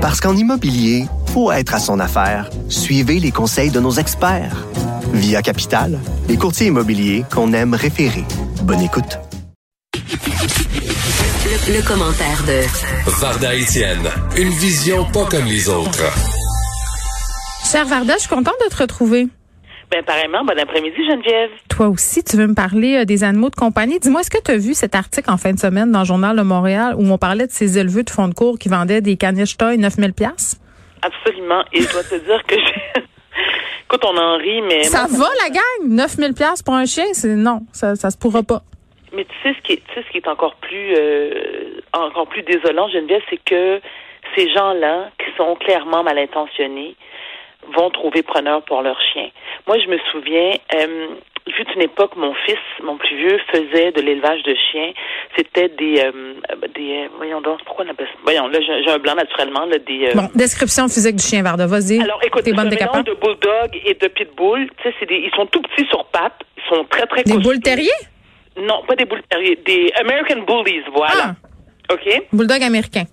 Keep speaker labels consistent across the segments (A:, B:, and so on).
A: Parce qu'en immobilier, faut être à son affaire. Suivez les conseils de nos experts. Via Capital, les courtiers immobiliers qu'on aime référer. Bonne écoute.
B: Le, commentaire de
C: Varda Etienne, une vision pas comme les autres.
D: Cher Varda, je suis contente de te retrouver.
E: Ben, pareillement, bon après-midi, Geneviève.
D: Toi aussi, tu veux me parler euh, des animaux de compagnie. Dis-moi, est-ce que tu as vu cet article en fin de semaine dans le Journal de Montréal où on parlait de ces éleveurs de fonds de cours qui vendaient des caniches toy 9000 pièces
E: Absolument. Et je dois te dire que j'ai... Écoute, on en rit, mais...
D: Ça va, la gang? 9000 pièces pour un chien? C'est non, ça, ça se pourra pas.
E: Mais tu sais ce qui est, tu sais ce qui est encore plus, euh, encore plus désolant, Geneviève, c'est que ces gens-là, qui sont clairement mal intentionnés, vont trouver preneur pour leur chien. Moi, je me souviens, euh, il fut une époque, mon fils, mon plus vieux, faisait de l'élevage de chiens. C'était des, euh, des, euh, voyons donc, pourquoi on appelle ça? Voyons, là, j'ai un blanc naturellement, là, des.
D: Euh, bon, description physique du chien Varda, vas-y.
E: Alors, écoute, c'est un mélange de bulldog et de pitbull. Tu sais, c'est des, ils sont tout petits sur pattes, ils sont très très.
D: Des boules terriers?
E: Non, pas des boules terriers, des American Bullies, voilà. Ah. OK?
D: Bulldog américain.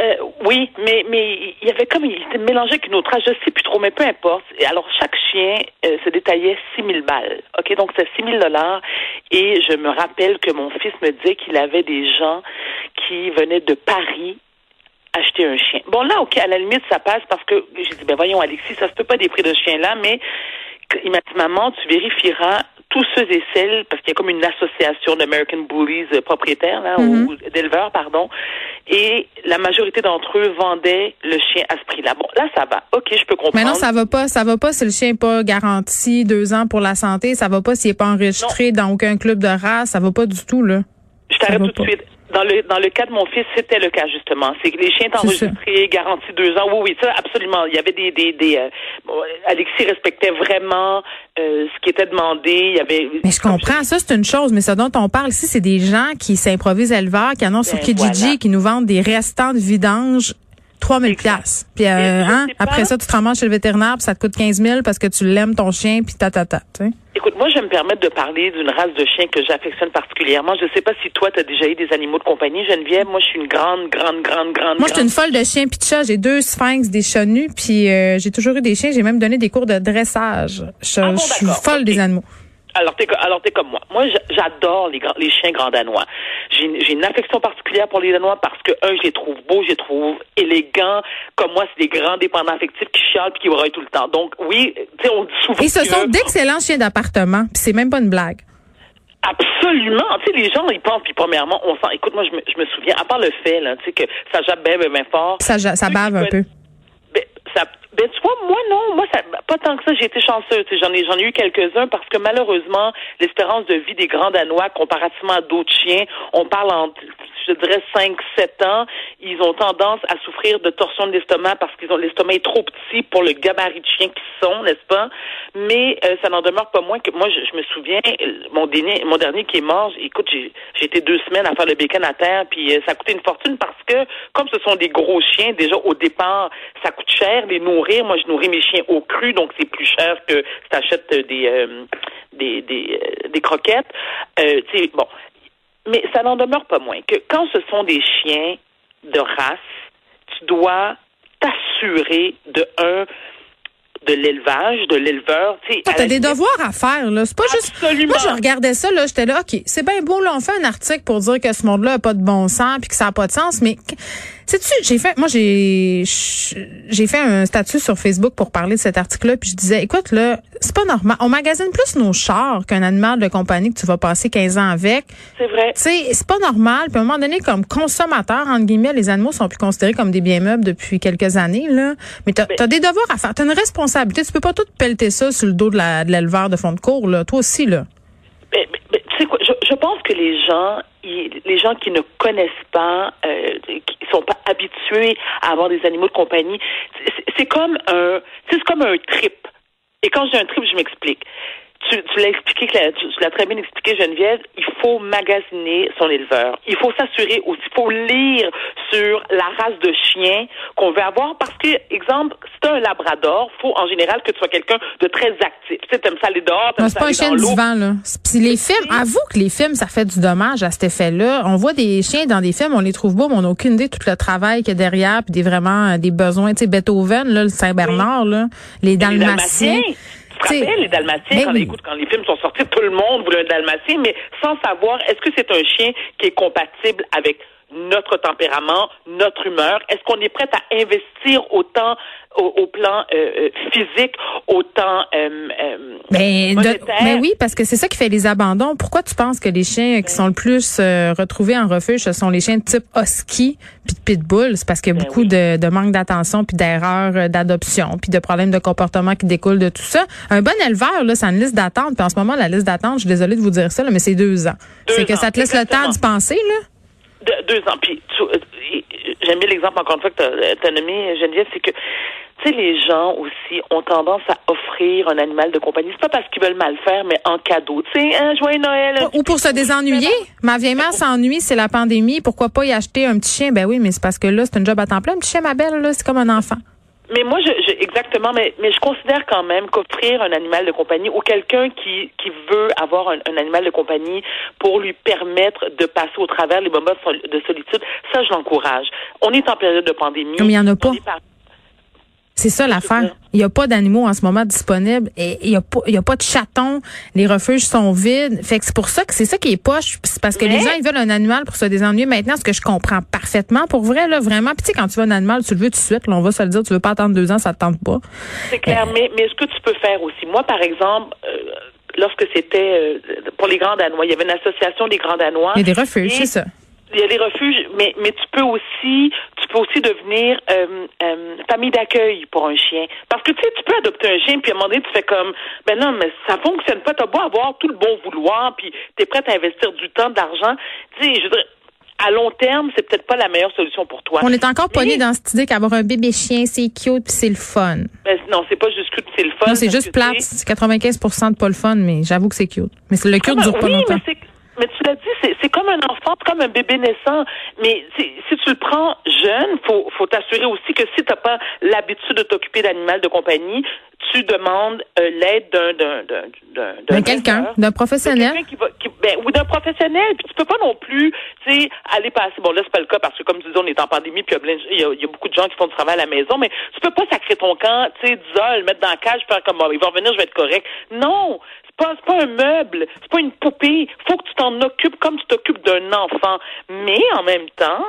E: Euh, oui, mais mais il y avait comme il était mélangé avec une autre race, je sais plus trop, mais peu importe. Alors chaque chien euh, se détaillait 6 000 balles. Ok, donc c'est 6 000 dollars. Et je me rappelle que mon fils me disait qu'il avait des gens qui venaient de Paris acheter un chien. Bon là, ok, à la limite ça passe parce que j'ai dit ben voyons Alexis, ça se peut pas des prix de chien là, mais il m'a dit maman, tu vérifieras tous ceux et celles, parce qu'il y a comme une association d'American Bullies euh, propriétaires, là, mm-hmm. ou d'éleveurs, pardon, et la majorité d'entre eux vendaient le chien à ce prix-là. Bon, là, ça va. OK, je peux comprendre.
D: Mais non, ça va pas. Ça va pas si le chien n'est pas garanti deux ans pour la santé. Ça va pas s'il n'est pas enregistré dans aucun club de race. Ça va pas du tout, là.
E: Je t'arrête tout de suite. Dans le dans le cas de mon fils, c'était le cas justement. C'est que les chiens étaient enregistrés, garantis deux ans. Oui, oui, ça absolument. Il y avait des des, des euh, Alexis respectait vraiment euh, ce qui était demandé. Il y avait.
D: Mais je comprends. Ça c'est une chose, mais ce dont on parle ici, c'est des gens qui s'improvisent éleveurs, qui annoncent sur ben, Kijiji, qui nous vendent des restants de vidange 3000 pièces. Puis euh, hein, après ça, tu te ramasses chez le vétérinaire, puis ça te coûte 15 000 parce que tu l'aimes ton chien, puis ta ta ta.
E: Écoute, moi, je vais me permettre de parler d'une race de chien que j'affectionne particulièrement. Je ne sais pas si toi, tu as déjà eu des animaux de compagnie, Geneviève. Moi, je suis une grande, grande, grande, grande.
D: Moi, je suis une folle de chiens puis de chats. J'ai deux sphinx, des chats nus, puis euh, j'ai toujours eu des chiens. J'ai même donné des cours de dressage. Je,
E: ah
D: suis folle des animaux.
E: Alors, t'es, alors t'es comme moi. Moi, j'adore les, les chiens grands danois. J'ai, j'ai une affection particulière pour les danois parce que, un, je les trouve beaux, je les trouve élégants. Comme moi, c'est des grands dépendants affectifs qui chialent puis qui braillent tout le temps. Donc, oui, tu sais, on dit souvent
D: Et ce sont d'excellents chiens d'appartement. Puis c'est même pas une blague.
E: Absolument. Tu sais, les gens, ils pensent, puis premièrement, on sent, écoute, moi, je me, je me souviens, à part le fait, là, tu sais, que ça jappe bien, bien fort.
D: Ça, ça bave un peu.
E: Ben, ça, ben, tu vois, moi, non. Moi, ça, pas tant que ça, j'ai été chanceuse. J'en ai, j'en ai eu quelques-uns parce que malheureusement, l'espérance de vie des grands Danois, comparativement à d'autres chiens, on parle en, je dirais, 5, 7 ans. Ils ont tendance à souffrir de torsion de l'estomac parce qu'ils ont l'estomac est trop petit pour le gabarit de chien qu'ils sont, n'est-ce pas? Mais euh, ça n'en demeure pas moins que moi, je, me souviens, mon dernier, mon dernier qui est mort, écoute, j'ai, été deux semaines à faire le bacon à terre, puis euh, ça a coûté une fortune parce que, comme ce sont des gros chiens, déjà au départ, ça coûte cher les nourrir. Moi, je nourris mes chiens au cru, donc c'est plus cher que si t'achètes des, euh, des, des, euh, croquettes. Euh, bon. Mais ça n'en demeure pas moins que quand ce sont des chiens de race, tu dois t'assurer de un de l'élevage, de l'éleveur. Tu
D: as des devoirs à faire, là. C'est pas juste. Moi, je regardais ça, là. J'étais là, OK, c'est bien beau, là. On fait un article pour dire que ce monde-là a pas de bon sens puis que ça n'a pas de sens, mais Sais-tu, j'ai fait, moi, j'ai, j'ai fait un statut sur Facebook pour parler de cet article-là, puis je disais, écoute, là, c'est pas normal. On magasine plus nos chars qu'un animal de compagnie que tu vas passer 15 ans avec.
E: C'est vrai.
D: Tu sais, c'est pas normal. Puis à un moment donné, comme consommateur, entre guillemets, les animaux sont plus considérés comme des biens meubles depuis quelques années, là. Mais t'as, as des devoirs à faire. T'as une responsabilité. Tu peux pas tout pelleter ça sur le dos de, la, de l'éleveur de fond de cours, là. Toi aussi, là.
E: Mais, mais, tu sais quoi, je, je pense que les gens, les gens qui ne connaissent pas, euh, qui sont pas habitués à avoir des animaux de compagnie, c'est comme un, c'est comme un trip. Et quand j'ai un trip, je m'explique. Tu, tu l'as expliqué, tu, l'as très bien expliqué, Geneviève, il faut magasiner son éleveur. Il faut s'assurer aussi, il faut lire sur la race de chien qu'on veut avoir parce que, exemple, si tu un labrador, faut en général que tu sois quelqu'un de très actif. Tu sais, aimes ça aller dehors, t'aimes ça
D: aller
E: dans l'eau.
D: C'est pas un chien du vent, là. Puis les films, avoue que les films, ça fait du dommage à cet effet-là. On voit des chiens dans des films, on les trouve beaux, mais on n'a aucune idée de tout le travail qu'il y a derrière, puis des vraiment, euh, des besoins. Tu sais, Beethoven, là, le Saint-Bernard, là, les Dalmatiens
E: te rappelles les Dalmatiens, quand, écoute, quand les films sont sortis, tout le monde voulait un Dalmatien, mais sans savoir est-ce que c'est un chien qui est compatible avec notre tempérament, notre humeur? Est-ce qu'on est prêt à investir autant au, plan euh, euh, physique, autant euh,
D: ben, mais oui, parce que c'est ça qui fait les abandons. Pourquoi tu penses que les chiens qui sont le plus retrouvés en refuge, ce sont les chiens de type husky puis de pitbull? C'est parce qu'il y a ben beaucoup de, de, manque d'attention puis d'erreurs d'adoption puis de problèmes de comportement qui découlent de tout ça. Un bon éleveur, là, c'est une liste d'attente. Puis en ce moment, la liste d'attente, je suis désolée de vous dire ça, là, mais c'est deux ans. C'est que ça te laisse le temps d'y penser, là
E: deux ans. Puis euh, j'aime bien l'exemple encore une fois que tu as, nommé Geneviève, c'est que tu sais, les gens aussi ont tendance à offrir un animal de compagnie. C'est pas parce qu'ils veulent mal faire, mais en cadeau. Tu sais, un joyeux Noël.
D: Ou pour se désennuyer. Ma vieille mère s'ennuie, c'est la pandémie. Pourquoi pas y acheter un petit chien? Ben oui, mais c'est parce que là, c'est un job à temps plein. Un petit chien, ma belle, là, c'est comme un enfant.
E: Mais moi, je, je, exactement, mais, mais je considère quand même qu'offrir un animal de compagnie ou quelqu'un qui, qui veut avoir un, animal de compagnie pour lui permettre de passer au travers les moments de solitude, ça, je l'encourage. On est en période de pandémie.
D: Comme il n'y en a pas. C'est ça l'affaire. Il n'y a pas d'animaux en ce moment disponibles et il n'y a pas il y a pas de chatons, les refuges sont vides. Fait que c'est pour ça que c'est ça qui est poche, c'est parce que les gens ils veulent un animal pour se désennuyer maintenant, ce que je comprends parfaitement pour vrai là, vraiment. Puis tu sais quand tu veux un animal, tu le veux tout de suite, là, on va se le dire, tu veux pas attendre deux ans, ça te tente pas.
E: C'est clair, euh, mais mais ce que tu peux faire aussi, moi par exemple, euh, lorsque c'était euh, pour les grands danois, il y avait une association des grands danois.
D: Il y a des refuges, c'est ça
E: il y a des refuges, mais mais tu peux aussi peux aussi devenir euh, euh, famille d'accueil pour un chien. Parce que tu sais, tu peux adopter un chien, puis à un moment donné, tu fais comme ben non, mais ça fonctionne pas, t'as beau avoir tout le bon vouloir, puis t'es prête à investir du temps, de l'argent. Tu sais, je veux dire, à long terme, c'est peut-être pas la meilleure solution pour toi.
D: On est encore pogné dans cette idée qu'avoir un bébé chien, c'est cute puis c'est le fun.
E: Ben, non, c'est pas juste cute, c'est le fun.
D: Non, c'est juste plate. C'est 95 de pas le fun, mais j'avoue que c'est cute. Mais le cute dure pas longtemps
E: mais tu l'as c'est comme un enfant, comme un bébé naissant. Mais si tu le prends jeune, faut faut t'assurer aussi que si tu n'as pas l'habitude de t'occuper d'animal de compagnie, tu demandes euh, l'aide d'un d'un
D: d'un quelqu'un, d'un professionnel?
E: Qui va, qui, ben, ou d'un professionnel. Puis tu peux pas non plus, tu sais, aller passer. Bon là c'est pas le cas parce que comme tu dis, on est en pandémie, puis il y, y, a beaucoup de gens qui font du travail à la maison, mais tu peux pas sacrer ton camp, tu sais, le mettre dans la cage, faire comme bon, il va revenir, je vais être correct. Non, c'est pas un meuble, c'est pas une poupée. Faut que tu t'en occupes comme tu t'occupes d'un enfant. Mais en même temps,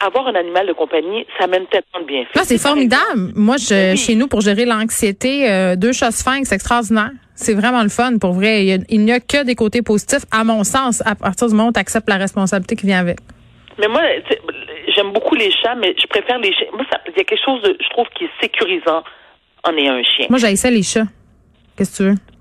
E: avoir un animal de compagnie, ça mène tellement de bienfaits.
D: Ah, c'est formidable. Moi, je, chez nous, pour gérer l'anxiété, euh, deux chats sphinx, c'est extraordinaire. C'est vraiment le fun, pour vrai. Il n'y a, que des côtés positifs, à mon sens, à partir du moment où tu acceptes la responsabilité qui vient avec.
E: Mais moi, j'aime beaucoup les chats, mais je préfère les chiens. Moi, il y a quelque chose, de, je trouve, qui est sécurisant en ayant un chien.
D: Moi, j'haïssais les chats. Qu'est-ce que tu veux?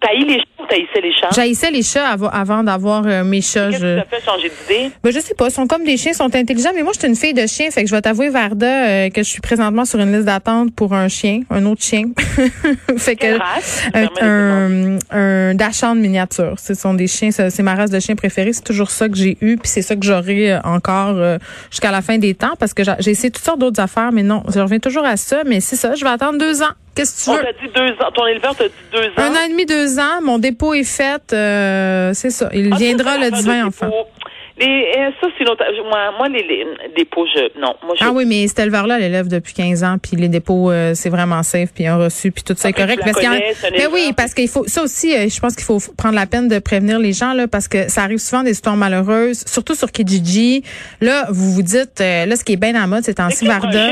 E: T'haïs les chats ou t'haïssais les chats?
D: J'haïssais les chats avant, avant d'avoir euh, mes chats.
E: Qu'est-ce je... qui t'a fait changer d'idée?
D: Ben, je sais pas. Ils sont comme des chiens, ils sont intelligents. Mais moi, je suis une fille de chien. Fait que je vais t'avouer, Varda, euh, que je suis présentement sur une liste d'attente pour un chien, un autre chien.
E: fait que, race?
D: Un, un, un miniature. Ce sont des chiens, c'est ma race de chien préférée. C'est toujours ça que j'ai eu. Puis c'est ça que j'aurai euh, encore jusqu'à la fin des temps. Parce que j'ai essayé toutes sortes d'autres affaires. Mais non, je reviens toujours à ça. Mais c'est ça, je vais attendre deux ans. Qu'est-ce que tu veux?
E: On t'a dit deux ans. Ton éleveur t'a dit deux ans?
D: Un an et demi, deux ans. Mon dépôt est fait. Euh, c'est ça. Il ah, viendra le 20 enfin.
E: Les, euh, ça, c'est notre, moi, moi, les, les, dépôts, je, non. Moi, je,
D: ah oui, mais cet éleveur-là l'élève depuis 15 ans, puis les dépôts, euh, c'est vraiment safe, puis un reçu, puis tout ça est correct. Parce
E: connais,
D: mais oui, parce qu'il faut, ça aussi, euh, je pense qu'il faut prendre la peine de prévenir les gens, là, parce que ça arrive souvent des histoires malheureuses, surtout sur Kijiji. Là, vous vous dites, là, ce qui est bien en mode, c'est en Varda.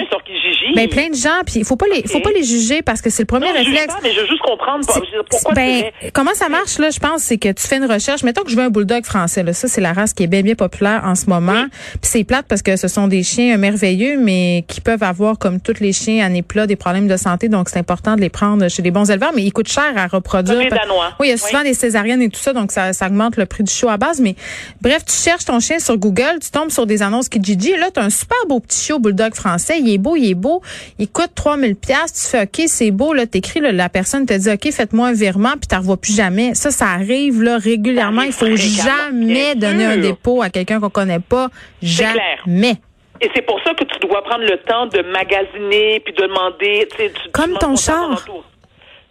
D: Ben plein de gens, puis il faut pas les, faut pas les juger parce que c'est le premier réflexe.
E: mais je veux juste comprendre pourquoi.
D: Ben comment ça marche là? Je pense c'est que tu fais une recherche. Mettons que je veux un bulldog français. Là, ça c'est la race qui est bien bien populaire en ce moment. Puis c'est plate parce que ce sont des chiens merveilleux, mais qui peuvent avoir comme tous les chiens à plat des problèmes de santé. Donc c'est important de les prendre chez les bons éleveurs, mais ils coûtent cher à reproduire.
E: Les Danois.
D: Oui, il y a souvent des césariennes et tout ça, donc ça, ça augmente le prix du show à base. Mais bref, tu cherches ton chien sur Google, tu tombes sur des annonces qui Gigi. Là, tu as un super beau petit chiot bulldog français. Il est beau, il est beau. Il coûte 3000 pièces, tu fais OK, c'est beau là, t'écris là, la personne te dit OK, faites-moi un virement puis tu revois plus jamais. Ça ça arrive là régulièrement, il faut jamais donner un dépôt à quelqu'un qu'on connaît pas, jamais.
E: Et c'est pour ça que tu dois prendre le temps de magasiner puis de demander.
D: Comme ton char.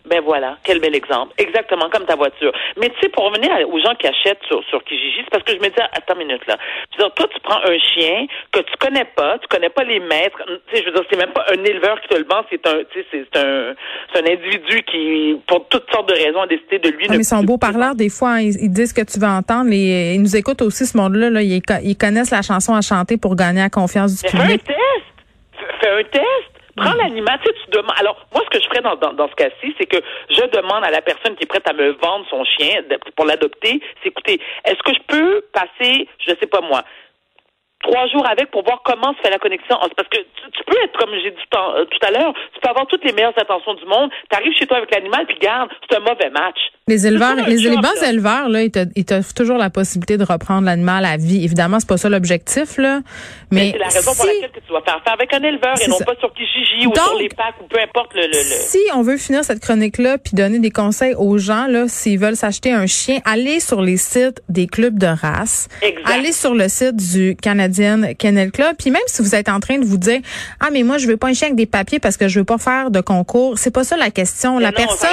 E: Ben voilà, quel bel exemple. Exactement comme ta voiture. Mais tu sais, pour revenir aux gens qui achètent sur, sur Kijiji, c'est parce que je me dis, attends une minute là. Je veux dire, toi, tu prends un chien que tu connais pas, tu connais pas les maîtres. Tu sais, je veux dire, c'est même pas un éleveur qui te le vend, c'est un, tu sais, c'est un, c'est un individu qui, pour toutes sortes de raisons, a décidé de lui.
D: Ah, mais ils sont beaux parleurs, des fois, ils, disent que tu vas entendre. Les, ils nous écoutent aussi, ce monde-là, là, ils, ils, connaissent la chanson à chanter pour gagner la confiance du public.
E: Fais un test! Fais un test! Prends l'animal, tu tu demandes. Alors, moi, ce que je ferais dans, dans, ce cas-ci, c'est que je demande à la personne qui est prête à me vendre son chien pour l'adopter, c'est écoutez, est-ce que je peux passer, je sais pas moi, trois jours avec pour voir comment se fait la connexion? Parce que tu, peux être, comme j'ai dit euh, tout à l'heure, tu peux avoir toutes les meilleures intentions du monde, tu arrives chez toi avec l'animal, puis garde, c'est un mauvais match.
D: Les éleveurs, les, bons éleveurs, là, ils t'offrent toujours la possibilité de reprendre l'animal à vie. Évidemment, c'est pas ça l'objectif, là. Mais,
E: c'est la raison pour laquelle tu dois faire ça avec un éleveur et non pas sur Kijiji ou sur les packs ou peu importe le,
D: Si on veut finir cette chronique-là puis donner des conseils aux gens, là, s'ils veulent s'acheter un chien, allez sur les sites des clubs de race. Allez sur le site du Canadien Kennel Club. Puis même si vous êtes en train de vous dire, ah, mais moi, je veux pas un chien avec des papiers parce que je veux pas faire de concours. C'est pas ça la question. la personne,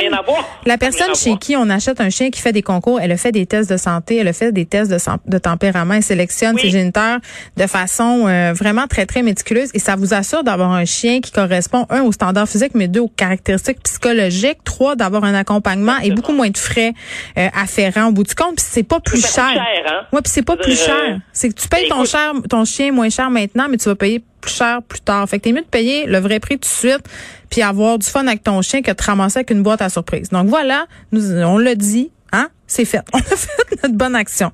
D: la personne chez qui on achète un chien qui fait des concours, elle a fait des tests de santé, elle a fait des tests de, de tempérament, elle sélectionne ses géniteurs de façon euh, vraiment très, très méticuleuse et ça vous assure d'avoir un chien qui correspond, un, aux standards physiques, mais deux, aux caractéristiques psychologiques, trois, d'avoir un accompagnement et beaucoup moins de frais euh, afférents au bout du compte. Puis c'est pas plus cher.
E: hein?
D: Ouais, puis c'est pas plus cher. C'est que tu payes ton cher, ton chien moins cher maintenant, mais tu vas payer plus cher plus tard. Fait que t'es mieux de payer le vrai prix tout de suite puis avoir du fun avec ton chien que de ramasser avec une boîte à surprise. Donc voilà, nous, on l'a dit, hein, c'est fait. On a fait notre bonne action.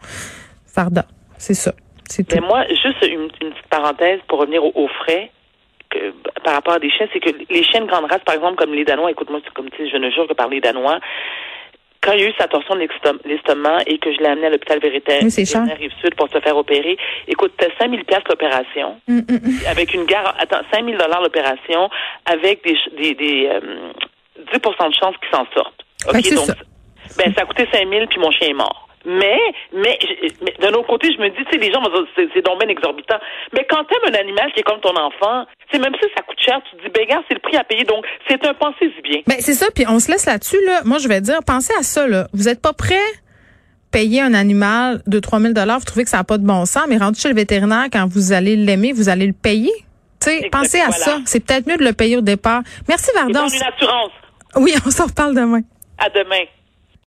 D: Farda, c'est ça. C'est
E: Mais moi, juste une, petite parenthèse pour revenir aux, frais. Que, par rapport à des chiens, c'est que les chiens de grande race, par exemple, comme les Danois, écoute-moi, c'est comme tu sais, je ne jure que par les Danois, quand il y a eu sa torsion de l'estomac et que je l'ai amené à l'hôpital Véritaire,
D: oui,
E: Rive-Sud pour se faire opérer, écoute, c'était 5 000 l'opération, mm, mm, mm. avec une gare, attends, 5 000 l'opération, avec des, des, des 10 euh, de chance qu'il s'en sorte.
D: OK, donc, ça.
E: ben, ça a coûté 5 000 puis mon chien est mort. Mais, mais, mais d'un autre côté, je me dis, tu sais, les gens vont dire, c'est donc bien exorbitant. Mais quand t'aimes un animal qui est comme ton enfant, c'est même si ça coûte cher, tu te dis, ben, c'est le prix à payer. Donc, c'est un pensée du bien.
D: Ben, c'est ça. Puis on se laisse là-dessus, là. Moi, je vais dire, pensez à ça, là. Vous êtes pas prêt payer un animal de 3000 dollars, vous trouvez que ça n'a pas de bon sens, mais rendu chez le vétérinaire, quand vous allez l'aimer, vous allez le payer. Tu sais, pensez à ça. C'est peut-être mieux de le payer au départ. Merci, Vardan.
E: une assurance.
D: Oui, on s'en reparle demain.
E: À demain.